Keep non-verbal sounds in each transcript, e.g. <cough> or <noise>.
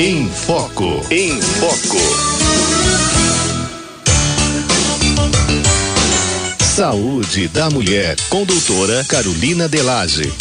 Em Foco. Em Foco. Saúde da Mulher, com doutora Carolina Delage.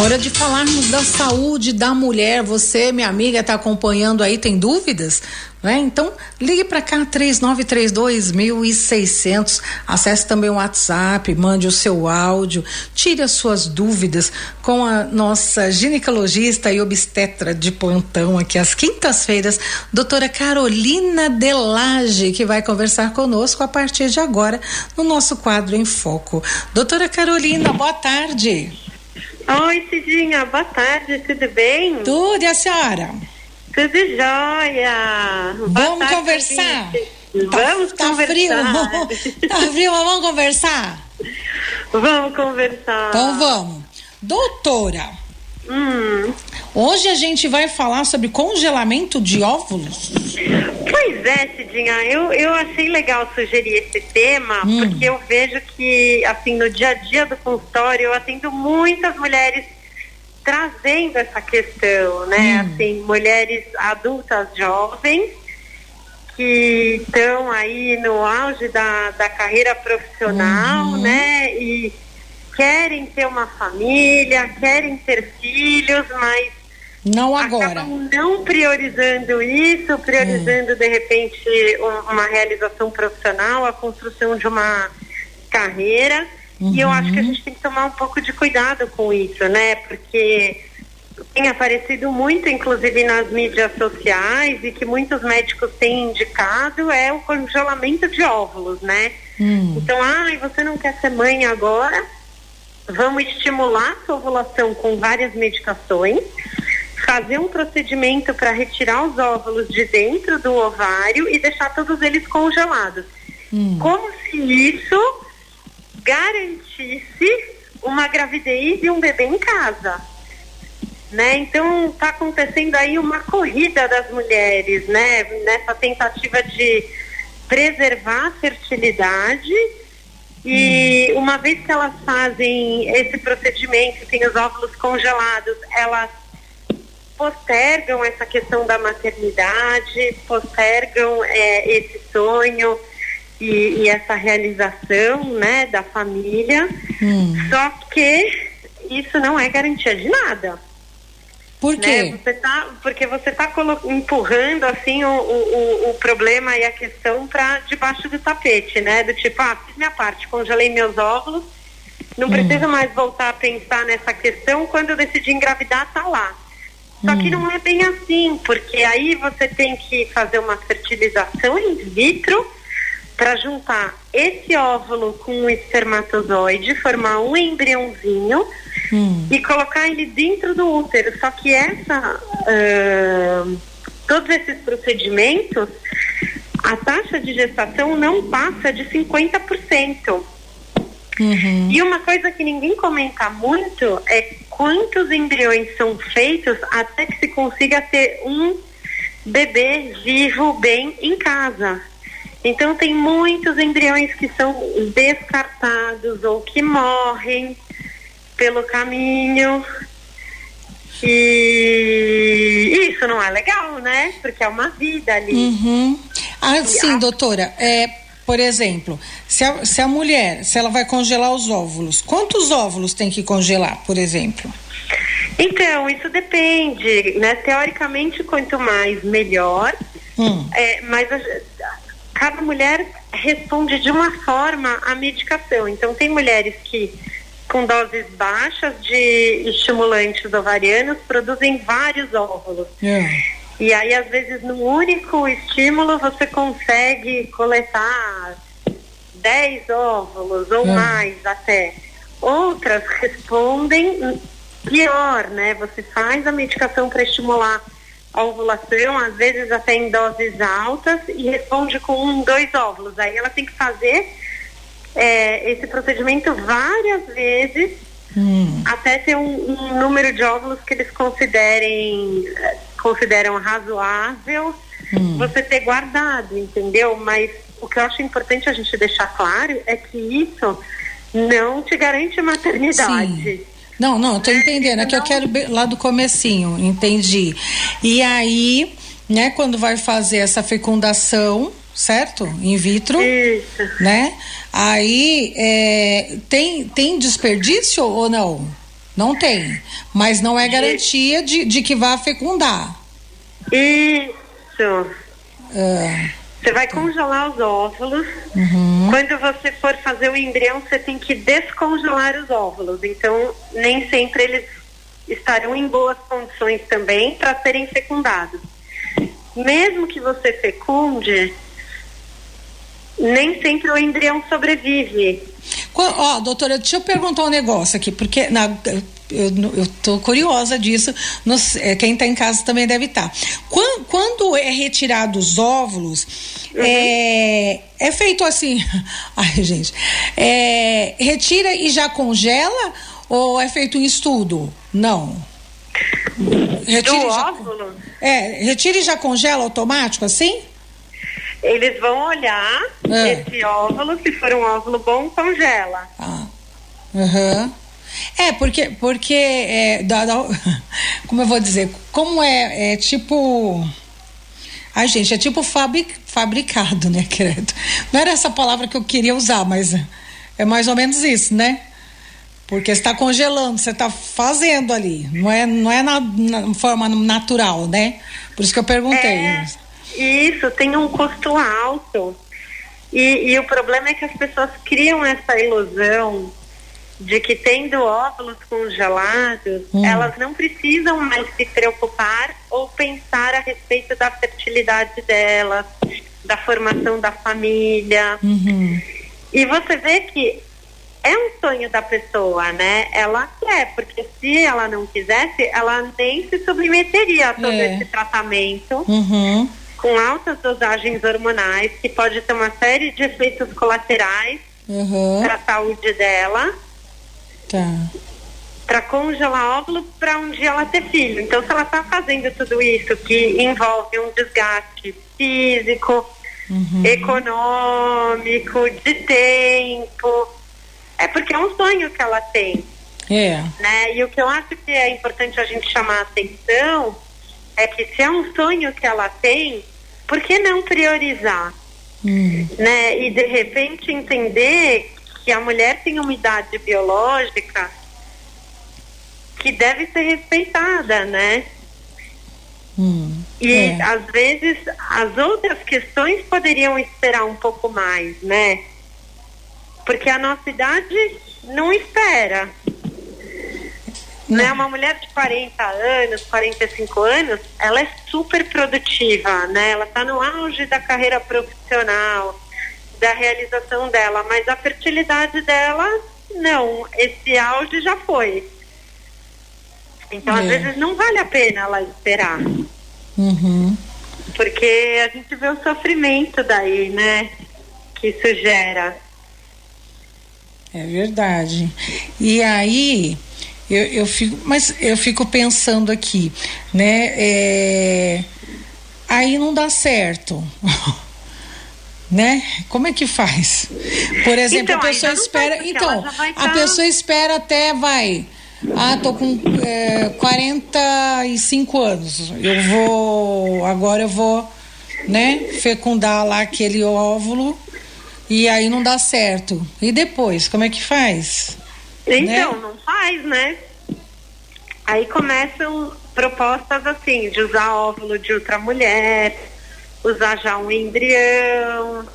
Hora de falarmos da saúde da mulher. Você, minha amiga, está acompanhando aí, tem dúvidas? Né? Então, ligue para cá, 3932.600. Acesse também o WhatsApp, mande o seu áudio, tire as suas dúvidas com a nossa ginecologista e obstetra de plantão aqui às quintas-feiras, doutora Carolina Delage, que vai conversar conosco a partir de agora no nosso quadro em Foco. Doutora Carolina, boa tarde. Oi, Cidinha, boa tarde, tudo bem? Tudo, e a senhora? Tudo jóia. Vamos tarde, conversar? Vamos tá, conversar. Tá frio, tá frio, mas vamos conversar? Vamos conversar. Então vamos. Doutora, hum. Hoje a gente vai falar sobre congelamento de óvulos. Pois é, Cidinha, eu, eu achei legal sugerir esse tema, hum. porque eu vejo que, assim, no dia a dia do consultório, eu atendo muitas mulheres trazendo essa questão, né? Hum. Assim, mulheres adultas jovens que estão aí no auge da, da carreira profissional, uhum. né? E querem ter uma família, querem ter filhos, mas não agora. não priorizando isso, priorizando de repente uma realização profissional, a construção de uma carreira. Uhum. E eu acho que a gente tem que tomar um pouco de cuidado com isso, né? Porque tem aparecido muito, inclusive nas mídias sociais, e que muitos médicos têm indicado é o congelamento de óvulos, né? Uhum. Então, ai, ah, você não quer ser mãe agora? Vamos estimular a sua ovulação com várias medicações fazer um procedimento para retirar os óvulos de dentro do ovário e deixar todos eles congelados. Hum. Como se isso garantisse uma gravidez e um bebê em casa. Né? Então está acontecendo aí uma corrida das mulheres, né? Nessa tentativa de preservar a fertilidade e hum. uma vez que elas fazem esse procedimento, tem os óvulos congelados, elas postergam essa questão da maternidade, postergam é, esse sonho e, e, essa realização né, da família. Hum. Só que isso não é garantia de nada. Por quê? Né? Você tá, porque você está empurrando assim o, o, o, problema e a questão para debaixo do tapete, né? Do tipo, ah, fiz minha parte, congelei meus óvulos, não hum. preciso mais voltar a pensar nessa questão. Quando eu decidi engravidar, tá lá. Só hum. que não é bem assim, porque aí você tem que fazer uma fertilização in vitro para juntar esse óvulo com o espermatozoide, formar um embriãozinho hum. e colocar ele dentro do útero. Só que essa, uh, todos esses procedimentos, a taxa de gestação não passa de 50%. Uhum. E uma coisa que ninguém comenta muito é quantos embriões são feitos até que se consiga ter um bebê vivo bem em casa. Então tem muitos embriões que são descartados ou que morrem pelo caminho. E isso não é legal, né? Porque é uma vida ali. Uhum. Ah, sim, doutora. É, por exemplo, se a, se a mulher, se ela vai congelar os óvulos, quantos óvulos tem que congelar, por exemplo? Então, isso depende, né? Teoricamente, quanto mais, melhor. Hum. É, mas a, cada mulher responde de uma forma à medicação. Então, tem mulheres que, com doses baixas de estimulantes ovarianos, produzem vários óvulos. É. E aí, às vezes, num único estímulo, você consegue coletar 10 óvulos ou é. mais até. Outras respondem pior, né? Você faz a medicação para estimular a ovulação, às vezes até em doses altas, e responde com um, dois óvulos. Aí ela tem que fazer é, esse procedimento várias vezes hum. até ter um, um, número de óvulos que eles considerem consideram razoável hum. você ter guardado, entendeu? Mas o que eu acho importante a gente deixar claro é que isso não te garante maternidade. Sim. Não, não, tô entendendo. É que eu quero lá do comecinho, entendi. E aí, né, quando vai fazer essa fecundação, certo? In vitro, Isso. né? Aí é, tem, tem desperdício ou não? Não tem. Mas não é garantia de, de que vá fecundar. Isso. Ah, Você vai congelar os óvulos. uhum. Quando você for fazer o embrião, você tem que descongelar os óvulos. Então, nem sempre eles estarão em boas condições também para serem fecundados. Mesmo que você fecunde, nem sempre o embrião sobrevive. Ó, doutora, deixa eu perguntar um negócio aqui, porque na, eu, eu tô curiosa disso. Nos- é, quem está em casa também deve estar. Quando, quando é retirado os óvulos, é, é feito assim. <laughs> Ai, gente. é, retira e já congela ou é feito um estudo? Não. Retira Do já, óvulo, é, retira e já congela automático assim? Eles vão olhar É. esse óvulo, se for um óvulo bom, congela. Ah, aham. É, porque, porque é, dá- dá- <laughs> como eu vou dizer, como é, é tipo. Ai, gente, é tipo fabri, fabricado, né, <laughs> credo? Não era essa palavra que eu queria usar, mas é mais ou menos isso, né? Porque você está congelando, você está fazendo ali, não é, não é na, na forma natural, né? Por isso que eu perguntei. É, isso, tem um custo alto. E, e o problema é que as pessoas criam essa ilusão de que tendo óvulos congelados, Hum. elas não precisam mais se preocupar ou pensar a respeito da fertilidade delas, da formação da família. Uhum. E você vê que é um sonho da pessoa, né? Ela quer, porque se ela não quisesse, ela nem se submeteria a todo É. esse tratamento Uhum. Com altas dosagens hormonais, que pode ter uma série de efeitos colaterais Uhum. para a saúde dela, Tá. para congelar óvulos para um dia ela ter filho. Então, se ela está fazendo tudo isso que envolve um desgaste físico, econômico, de tempo, é porque é um sonho que ela tem. É. né? E o que eu acho que é importante a gente chamar a atenção é que se é um sonho que ela tem, por que não priorizar? Hum. Né? E de repente entender que a mulher tem uma idade biológica que deve ser respeitada, né? Hum. E É. às vezes as outras questões poderiam esperar um pouco mais, né? Porque a nossa idade não espera. Né? Uma mulher de 40 anos, 45 anos, ela é super produtiva, né? Ela está no auge da carreira profissional, da realização dela, mas a fertilidade dela, não. Esse auge já foi. Então, às É. vezes, não vale a pena ela esperar. Uhum. Porque a gente vê o sofrimento daí, né? Que isso gera. É verdade. E aí, eu, eu fico, mas eu fico pensando aqui, né? é, aí não dá certo. <laughs> né? Como é que faz? Por exemplo, Então, a pessoa espera. então, a tá- pessoa espera até vai. Ah, tô com é, 45 anos. Eu vou. Agora eu vou, né? Fecundar lá aquele óvulo. E aí não dá certo. E depois, como é que faz? Então, Né? não faz, né? Aí começam propostas assim, de usar óvulo de outra mulher, usar já um embrião.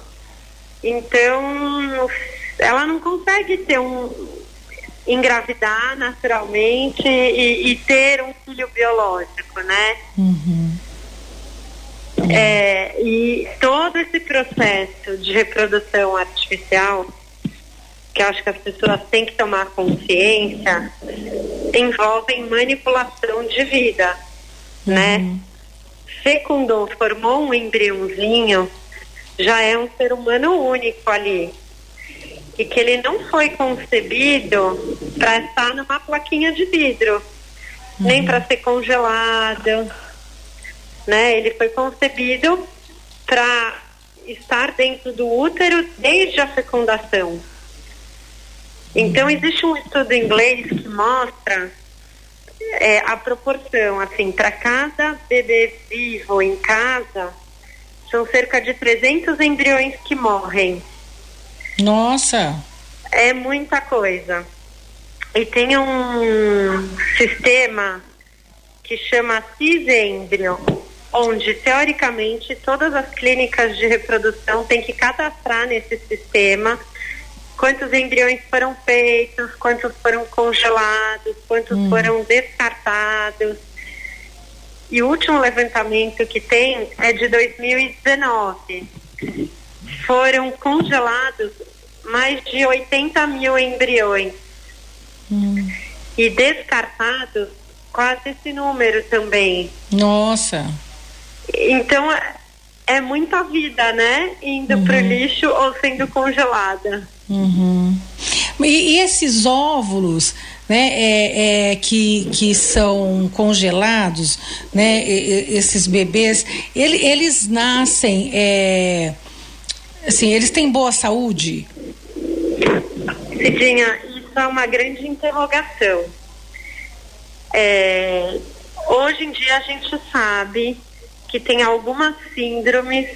Então, ela não consegue ter um engravidar naturalmente e, e ter um filho biológico, né? Uhum. É, e todo esse processo de reprodução artificial, que eu acho que as pessoas têm que tomar consciência, envolve manipulação de vida, né? Fecundou, formou um embriãozinho, já é um ser humano único ali. E que ele não foi concebido para estar numa plaquinha de vidro, nem para ser congelado, né? Ele foi concebido para estar dentro do útero desde a fecundação. Então existe um estudo inglês que mostra é, a proporção, assim, para cada bebê vivo em casa, são cerca de 300 embriões que morrem. Nossa! É muita coisa. E tem um sistema que chama Cisembrio, onde teoricamente todas as clínicas de reprodução têm que cadastrar nesse sistema quantos embriões foram feitos, quantos foram congelados, quantos hum. foram descartados. E o último levantamento que tem é de 2019. Foram congelados mais de 80 mil embriões. Hum. E descartados quase esse número também. Nossa! Então é muita vida, né? Indo uhum. para o lixo ou sendo congelada. Uhum. E, e, esses óvulos, né, é, é, que, que são congelados, né, esses bebês, ele, eles nascem, é, assim, eles têm boa saúde? Cidinha, isso é uma grande interrogação. É, hoje em dia a gente sabe que tem algumas síndromes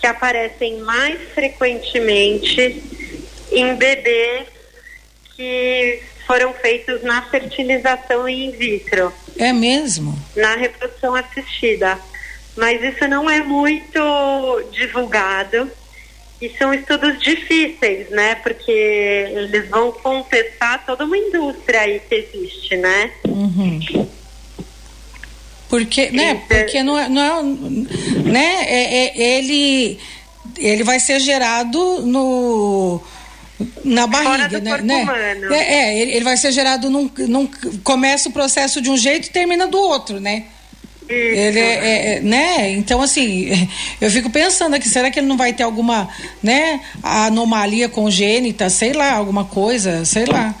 que aparecem mais frequentemente em bebês que foram feitos na fertilização in vitro. É mesmo? Na reprodução assistida. Mas isso não é muito divulgado e são estudos difíceis, né? Porque eles vão contestar toda uma indústria aí que existe, né? Uhum. Porque, né? Porque não é, não é né? É, é, ele, ele vai ser gerado no na barriga, né? né? É, é, ele, ele vai ser gerado num, num começa o processo de um jeito e termina do outro, né? Ele é, é, é, né? Então assim, eu fico pensando aqui, será que ele não vai ter alguma, né, anomalia congênita, sei lá, alguma coisa, sei lá.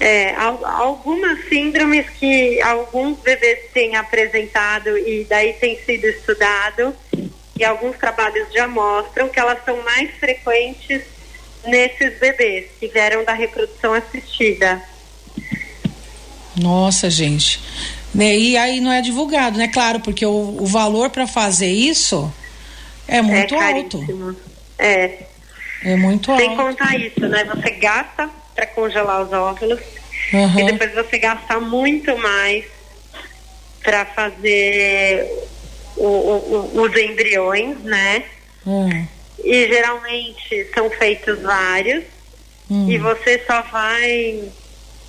É, algumas síndromes que alguns bebês têm apresentado e daí tem sido estudado e alguns trabalhos já mostram que elas são mais frequentes nesses bebês que vieram da reprodução assistida. Nossa, gente. E aí não é divulgado, né? Claro, porque o, o valor para fazer isso é muito é alto. É. É muito Sem alto. Sem contar isso, né? Você gasta para congelar os óvulos uhum. e depois você gasta muito mais para fazer o, o, os embriões, né? Uhum. E geralmente são feitos vários uhum. e você só vai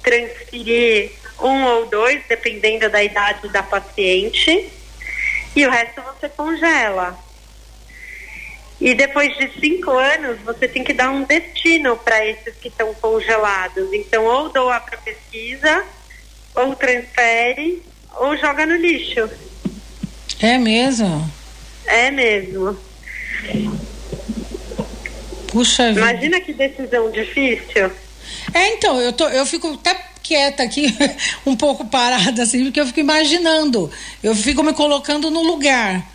transferir um ou dois, dependendo da idade da paciente, e o resto você congela. E depois de cinco anos, você tem que dar um destino para esses que estão congelados. Então, ou doa para pesquisa, ou transfere, ou joga no lixo. É mesmo? É mesmo. Puxa vida. Imagina que decisão difícil. É, então, eu, tô, eu fico até quieta aqui, <laughs> um pouco parada, assim, porque eu fico imaginando. Eu fico me colocando no lugar,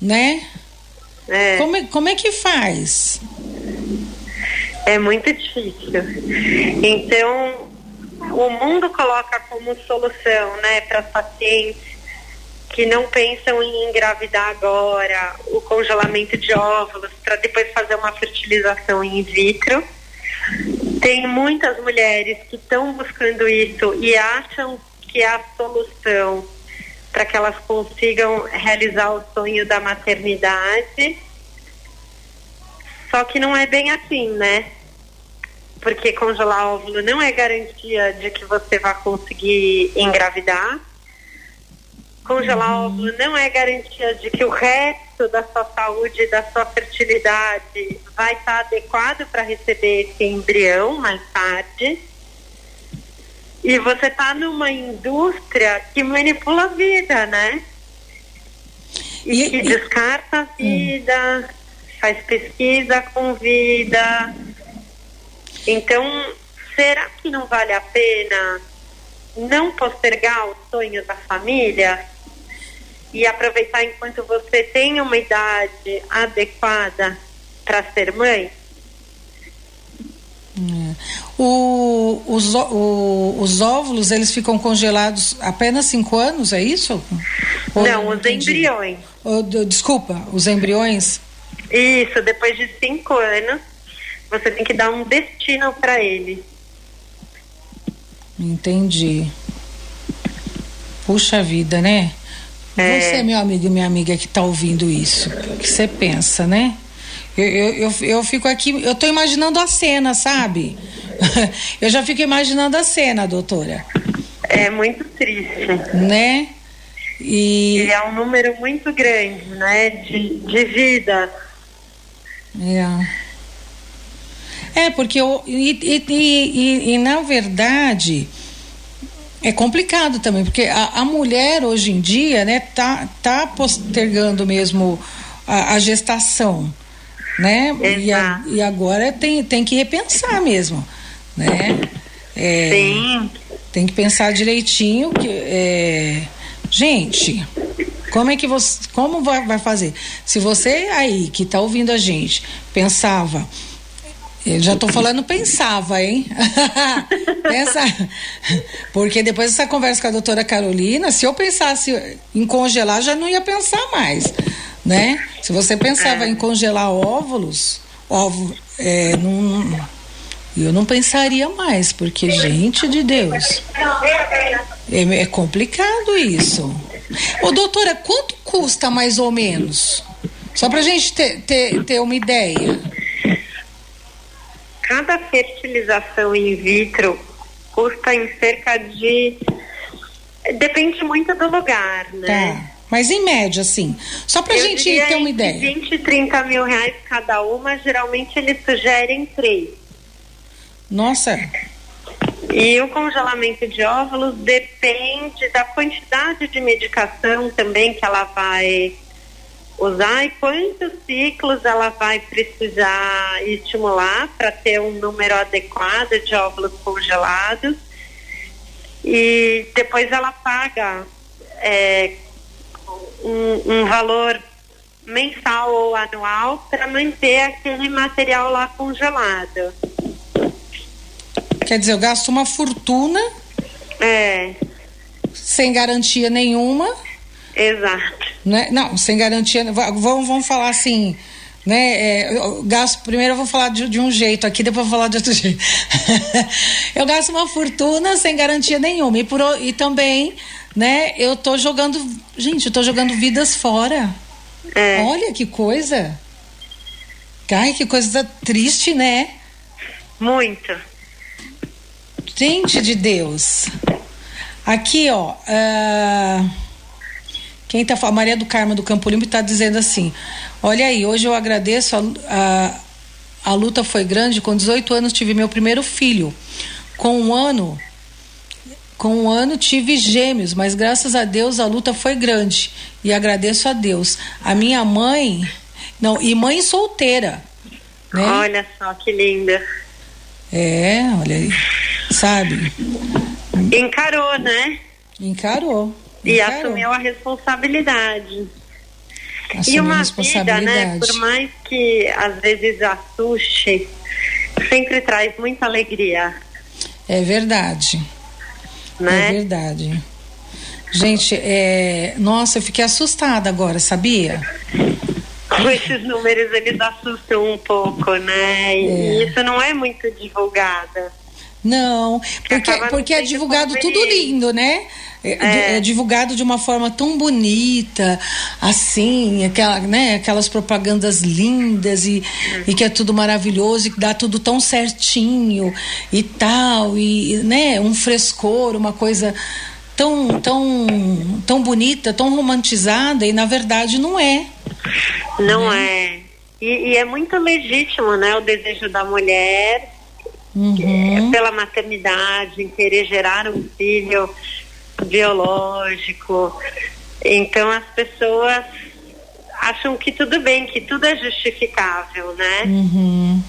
né? É. Como, é, como é que faz? É muito difícil. Então, o mundo coloca como solução, né, para pacientes que não pensam em engravidar agora, o congelamento de óvulos para depois fazer uma fertilização in vitro. Tem muitas mulheres que estão buscando isso e acham que é a solução para que elas consigam realizar o sonho da maternidade. Só que não é bem assim, né? Porque congelar óvulo não é garantia de que você vai conseguir engravidar. Congelar uhum. óvulo não é garantia de que o resto da sua saúde, da sua fertilidade vai estar adequado para receber esse embrião mais tarde. E você está numa indústria que manipula a vida, né? E, e que descarta a hum. vida, hum. faz pesquisa com vida. Então, será que não vale a pena não postergar o sonho da família e aproveitar enquanto você tem uma idade adequada para ser mãe? Hum. O, os, o, os óvulos, eles ficam congelados apenas cinco anos, é isso? Ou não, os entendi? embriões. desculpa, os embriões? Isso, depois de cinco anos, você tem que dar um destino para ele. Entendi. Puxa vida, né? É... Você, meu amigo e minha amiga que está ouvindo isso, o que você pensa, né? Eu, eu, eu, eu, fico aqui, eu tô imaginando a cena, sabe? <laughs> eu já fico imaginando a cena, doutora. É muito triste. Né? E, e é um número muito grande, né? De, de vida. É. É, porque eu, e, e, e, e na verdade é complicado também, porque a, a, mulher hoje em dia, né, tá, tá postergando mesmo a, a gestação, né? E, a, e, agora tem, tem que repensar mesmo, né? É, Sim. Tem que pensar direitinho que, é, gente, como é que você, como vai, vai fazer? Se você aí que está ouvindo a gente pensava eu já estou falando pensava, hein? <laughs> Pensa, porque depois dessa conversa com a doutora Carolina, se eu pensasse em congelar, já não ia pensar mais, né? Se você pensava é. em congelar óvulos, óvulo, é, não, eu não pensaria mais, porque, gente de Deus, é, é complicado isso. Ô, doutora, quanto custa mais ou menos? Só pra gente ter, ter, ter uma ideia cada fertilização in vitro custa em cerca de. Depende muito do lugar, né? Tá. Mas em média, assim. Só pra Eu gente ter uma ideia. 20 e 30 mil reais cada uma, geralmente eles sugerem três. Nossa. E o congelamento de óvulos depende da quantidade de medicação também que ela vai usar e quantos ciclos ela vai precisar estimular para ter um número adequado de óvulos congelados. E depois ela paga é, um, um valor mensal ou anual para manter aquele material lá congelado. Quer dizer, eu gasto uma fortuna. É. Sem garantia nenhuma. Exato. Né? Não, sem garantia. Vamos, vamos falar assim. Né? É, eu gasto, primeiro eu vou falar de, de, um jeito aqui, depois eu vou falar de outro <laughs> jeito. eu gasto uma fortuna sem garantia nenhuma. E, por, e também, né, eu tô jogando. Gente, eu tô jogando vidas fora. É. Olha que coisa. Ai, que coisa triste, né? Muito. Gente de Deus. Aqui, ó. Uh... Quem está a Maria do Carmo do Campo Limpo está dizendo assim: Olha aí, hoje eu agradeço, a, a, a luta foi grande. Com 18 anos tive meu primeiro filho. Com um ano, com um ano tive gêmeos, mas graças a Deus a luta foi grande e agradeço a Deus. A minha mãe, não, e mãe solteira. Né? Olha só que linda. É, olha aí, sabe? Encarou, né? Encarou. E assumiu a responsabilidade. Assumiu e uma vida, né? Por mais que às vezes assuste, sempre traz muita alegria. É verdade. Né? É verdade. Gente, é... nossa, eu fiquei assustada agora, sabia? Com esses números eles assustam um pouco, né? E é. isso não é muito divulgado. Não, porque, porque é divulgado tudo lindo, né? É, é. é, divulgado de uma forma tão bonita, assim, aquela, né, aquelas propagandas lindas e, uhum. e que é tudo maravilhoso e que dá tudo tão certinho e tal, e né, um frescor, uma coisa tão, tão, tão bonita, tão romantizada, e na verdade não é. Não né? é. E, e, é muito legítimo, né, o desejo da mulher uhum. é, pela maternidade, em querer gerar um filho biológico. Então as pessoas acham que tudo bem, que tudo é justificável, né? Uhum.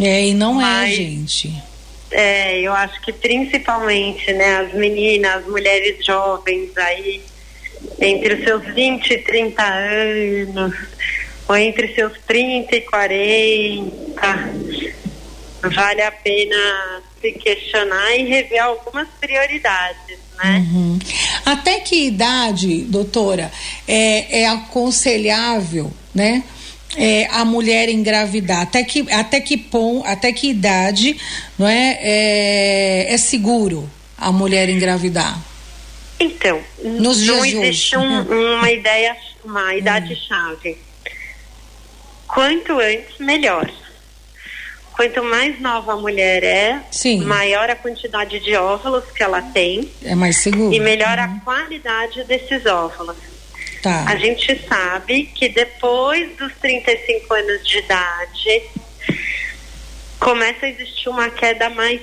É, e não é, Mas, é, gente. É, eu acho que principalmente, né, as meninas, as mulheres jovens aí, entre os seus 20 e 30 anos, ou entre seus 30 e 40, vale a pena se questionar e rever algumas prioridades, né? Uhum. Até que idade, doutora, é, é aconselhável, né? É, a mulher engravidar? Até que, até que pom, até que idade não é, é, é seguro a mulher engravidar? Então, Nos não existe um, uma ideia, uma idade hum. chave. Quanto antes, melhor. Quanto mais nova a mulher é, Sim. maior a quantidade de óvulos que ela tem. É mais seguro. E melhor uhum. a qualidade desses óvulos. Tá. A gente sabe que depois dos 35 anos de idade começa a existir uma queda mais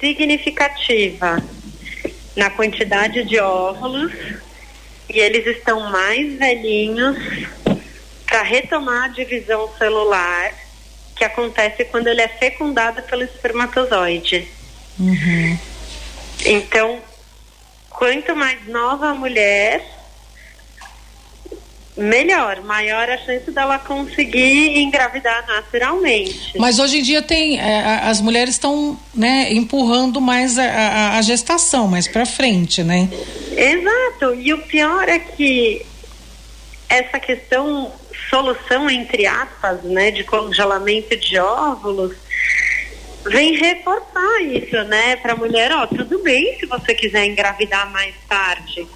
significativa na quantidade de óvulos e eles estão mais velhinhos para retomar a divisão celular que acontece quando ele é fecundado pelo espermatozoide. Uhum. Então, quanto mais nova a mulher, melhor, maior a chance dela conseguir engravidar naturalmente. Mas hoje em dia tem é, as mulheres estão né, empurrando mais a, a, a gestação mais para frente, né? Exato. E o pior é que essa questão solução, entre aspas, né, de congelamento de óvulos, vem reforçar isso, né, para a mulher, ó, tudo bem se você quiser engravidar mais tarde,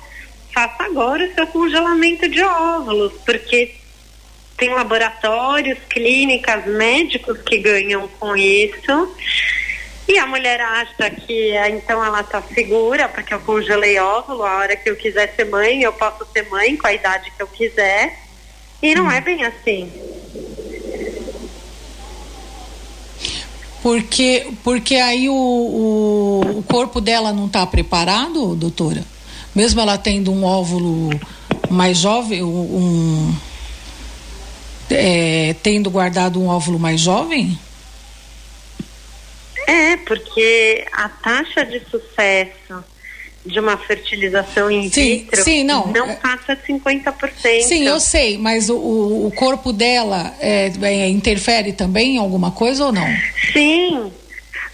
faça agora o seu congelamento de óvulos, porque tem laboratórios, clínicas, médicos que ganham com isso. E a mulher acha que então ela está segura, porque eu congelei óvulo, a hora que eu quiser ser mãe, eu posso ser mãe com a idade que eu quiser. E não é bem assim. Porque, porque aí o, o, o corpo dela não está preparado, doutora? Mesmo ela tendo um óvulo mais jovem, um, é, tendo guardado um óvulo mais jovem? É, porque a taxa de sucesso de uma fertilização in sim, vitro sim, não, não é passa de 50%. Sim, eu sei, mas o, o corpo dela é, é, interfere também em alguma coisa ou não? Sim,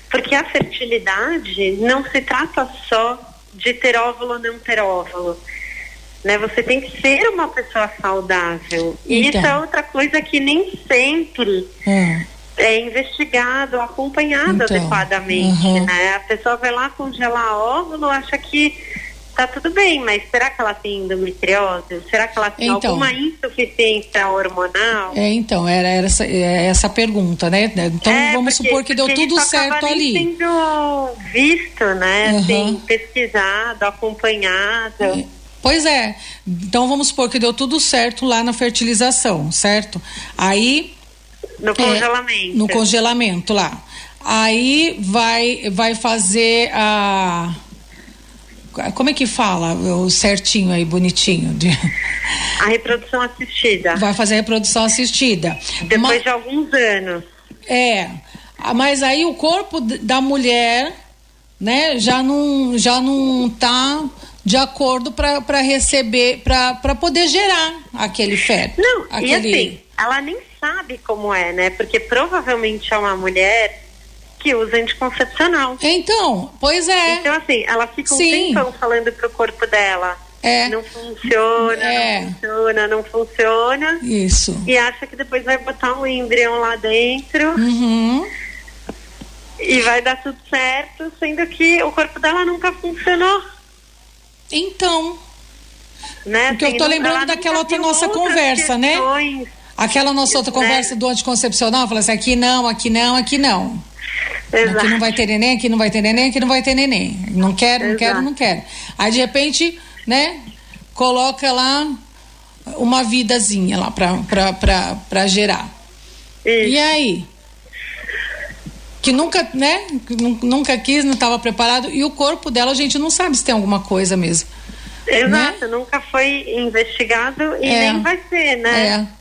porque a fertilidade não se trata só de ter óvulo ou não ter óvulo. Né? Você tem que ser uma pessoa saudável. E então. isso é outra coisa que nem sempre hum é investigado, acompanhado então, adequadamente, uhum. né? A pessoa vai lá congelar óvulo, acha que tá tudo bem, mas será que ela tem endometriose? Será que ela tem então, alguma insuficiência hormonal? É, então, era, era essa, é essa pergunta, né? Então é, vamos porque, supor que deu tudo certo ali. sendo visto, né? Uhum. Assim, pesquisado, acompanhado. É. Pois é. Então vamos supor que deu tudo certo lá na fertilização, certo? Aí no congelamento. É, no congelamento lá. Aí vai, vai fazer a. Como é que fala o certinho aí, bonitinho? De... A reprodução assistida. Vai fazer a reprodução assistida. Depois mas, de alguns anos. É. Mas aí o corpo da mulher, né, já não, já não tá de acordo para receber, para poder gerar aquele feto. Não, aquele... e assim, ela nem sabe como é, né? Porque provavelmente é uma mulher que usa anticoncepcional. Então, pois é. Então, assim, ela fica um Sim. tempão falando pro corpo dela. É. Não funciona, é. não funciona, não funciona. Isso. E acha que depois vai botar um embrião lá dentro. Uhum. E vai dar tudo certo, sendo que o corpo dela nunca funcionou. Então. Né? Porque assim, eu tô lembrando daquela outra nossa conversa, né? Né? Aquela nossa outra conversa do anticoncepcional, fala assim, aqui não, aqui não, aqui não. Exato. Aqui não vai ter neném, aqui não vai ter neném, aqui não vai ter neném. Não quero, não Exato. quero, não quero. Aí de repente, né, coloca lá uma vidazinha lá pra, pra, pra, pra gerar. Isso. E aí? Que nunca, né? Nunca quis, não estava preparado. E o corpo dela, a gente não sabe se tem alguma coisa mesmo. Exato, né? nunca foi investigado e é. nem vai ser, né? É.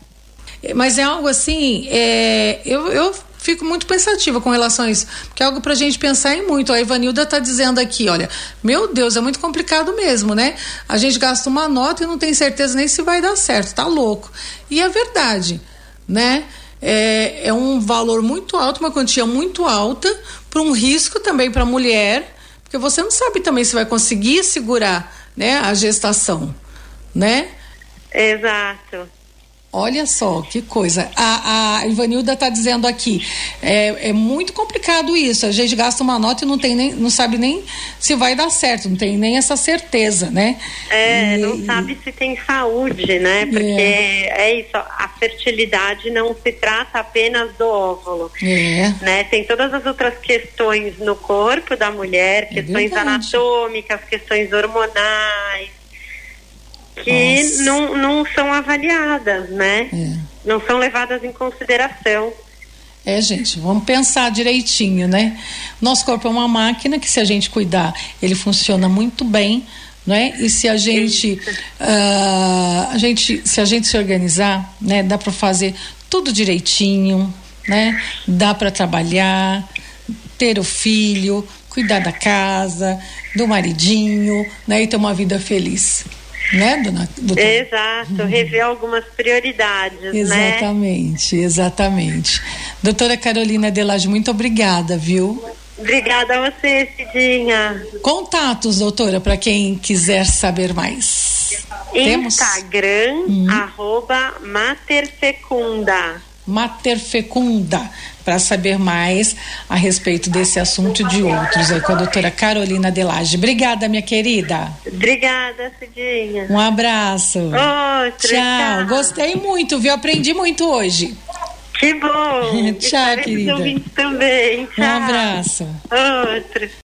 Mas é algo assim, é, eu, eu fico muito pensativa com relação a isso, porque é algo para a gente pensar em muito. A Ivanilda está dizendo aqui, olha, meu Deus, é muito complicado mesmo, né? A gente gasta uma nota e não tem certeza nem se vai dar certo, tá louco. E é verdade, né? é, é um valor muito alto, uma quantia muito alta, para um risco também para a mulher, porque você não sabe também se vai conseguir segurar né, a gestação, né? Exato. Olha só, que coisa. A, a Ivanilda está dizendo aqui, é, é, muito complicado isso. A gente gasta uma nota e não tem nem, não sabe nem se vai dar certo, não tem nem essa certeza, né? É, e, não sabe se tem saúde, né? Porque é. é. isso, a fertilidade não se trata apenas do óvulo. É. Né? Tem todas as outras questões no corpo da mulher, é questões anatômicas, questões hormonais que não, não são avaliadas, né? É. Não são levadas em consideração. É, gente, vamos pensar direitinho, né? Nosso corpo é uma máquina que, se a gente cuidar, ele funciona muito bem, né? E se a gente, uh, a gente, se a gente se organizar, né, dá para fazer tudo direitinho, né? Dá para trabalhar, ter o filho, cuidar da casa, do maridinho, né? E ter uma vida feliz né, dona? Doutora? Exato, rever algumas prioridades, né? exatamente, né? Exatamente, Doutora Carolina Delage, muito obrigada, viu? Obrigada a você, Cidinha. Contatos, doutora, para quem quiser saber mais. Instagram, hum. arroba materfecunda. Materfecunda para saber mais a respeito desse assunto e de outros aí com a doutora Carolina Delage. Obrigada, minha querida. Obrigada, Cidinha. Um abraço. Outro, tchau. tchau. Gostei muito, viu? Aprendi muito hoje. Que bom. <laughs> tchau, querida. Também. Tchau. Um abraço. Outro.